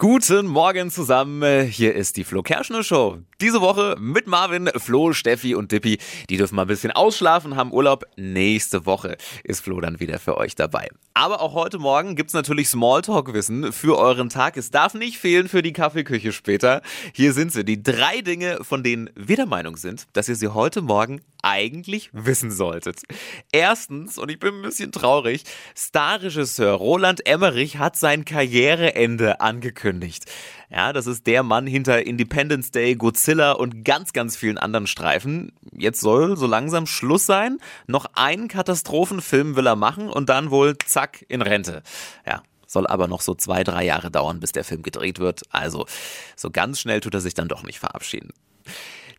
Guten Morgen zusammen. Hier ist die Flo Kerschner Show. Diese Woche mit Marvin, Flo, Steffi und Dippi. Die dürfen mal ein bisschen ausschlafen, haben Urlaub. Nächste Woche ist Flo dann wieder für euch dabei. Aber auch heute Morgen gibt's natürlich Smalltalk-Wissen für euren Tag. Es darf nicht fehlen für die Kaffeeküche später. Hier sind sie, die drei Dinge, von denen wir der Meinung sind, dass ihr sie heute Morgen eigentlich wissen solltet. Erstens, und ich bin ein bisschen traurig, Starregisseur Roland Emmerich hat sein Karriereende angekündigt. Ja, das ist der Mann hinter Independence Day, Godzilla und ganz, ganz vielen anderen Streifen. Jetzt soll so langsam Schluss sein. Noch einen Katastrophenfilm will er machen und dann wohl zack in Rente. Ja, soll aber noch so zwei, drei Jahre dauern, bis der Film gedreht wird. Also so ganz schnell tut er sich dann doch nicht verabschieden.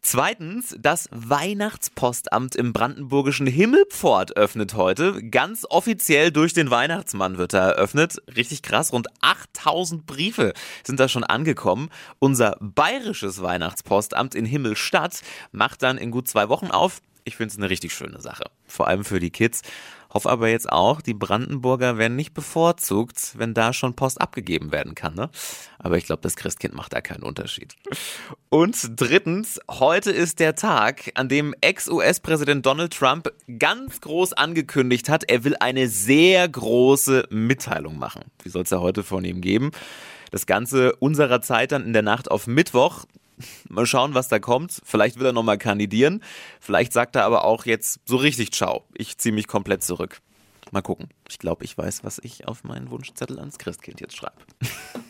Zweitens, das Weihnachtspostamt im brandenburgischen Himmelpfort öffnet heute. Ganz offiziell durch den Weihnachtsmann wird er eröffnet. Richtig krass, rund 8000 Briefe sind da schon angekommen. Unser bayerisches Weihnachtspostamt in Himmelstadt macht dann in gut zwei Wochen auf. Ich finde es eine richtig schöne Sache. Vor allem für die Kids. Hoffe aber jetzt auch, die Brandenburger werden nicht bevorzugt, wenn da schon Post abgegeben werden kann. Ne? Aber ich glaube, das Christkind macht da keinen Unterschied. Und drittens, heute ist der Tag, an dem Ex-US-Präsident Donald Trump ganz groß angekündigt hat, er will eine sehr große Mitteilung machen. Wie soll es ja heute von ihm geben? Das Ganze unserer Zeit dann in der Nacht auf Mittwoch. Mal schauen, was da kommt. Vielleicht will er nochmal kandidieren. Vielleicht sagt er aber auch jetzt so richtig Ciao. Ich ziehe mich komplett zurück. Mal gucken. Ich glaube, ich weiß, was ich auf meinen Wunschzettel ans Christkind jetzt schreibe.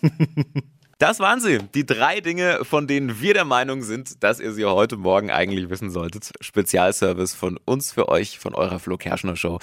Das waren sie, die drei Dinge, von denen wir der Meinung sind, dass ihr sie heute Morgen eigentlich wissen solltet. Spezialservice von uns für euch, von eurer Flo Kerschner Show.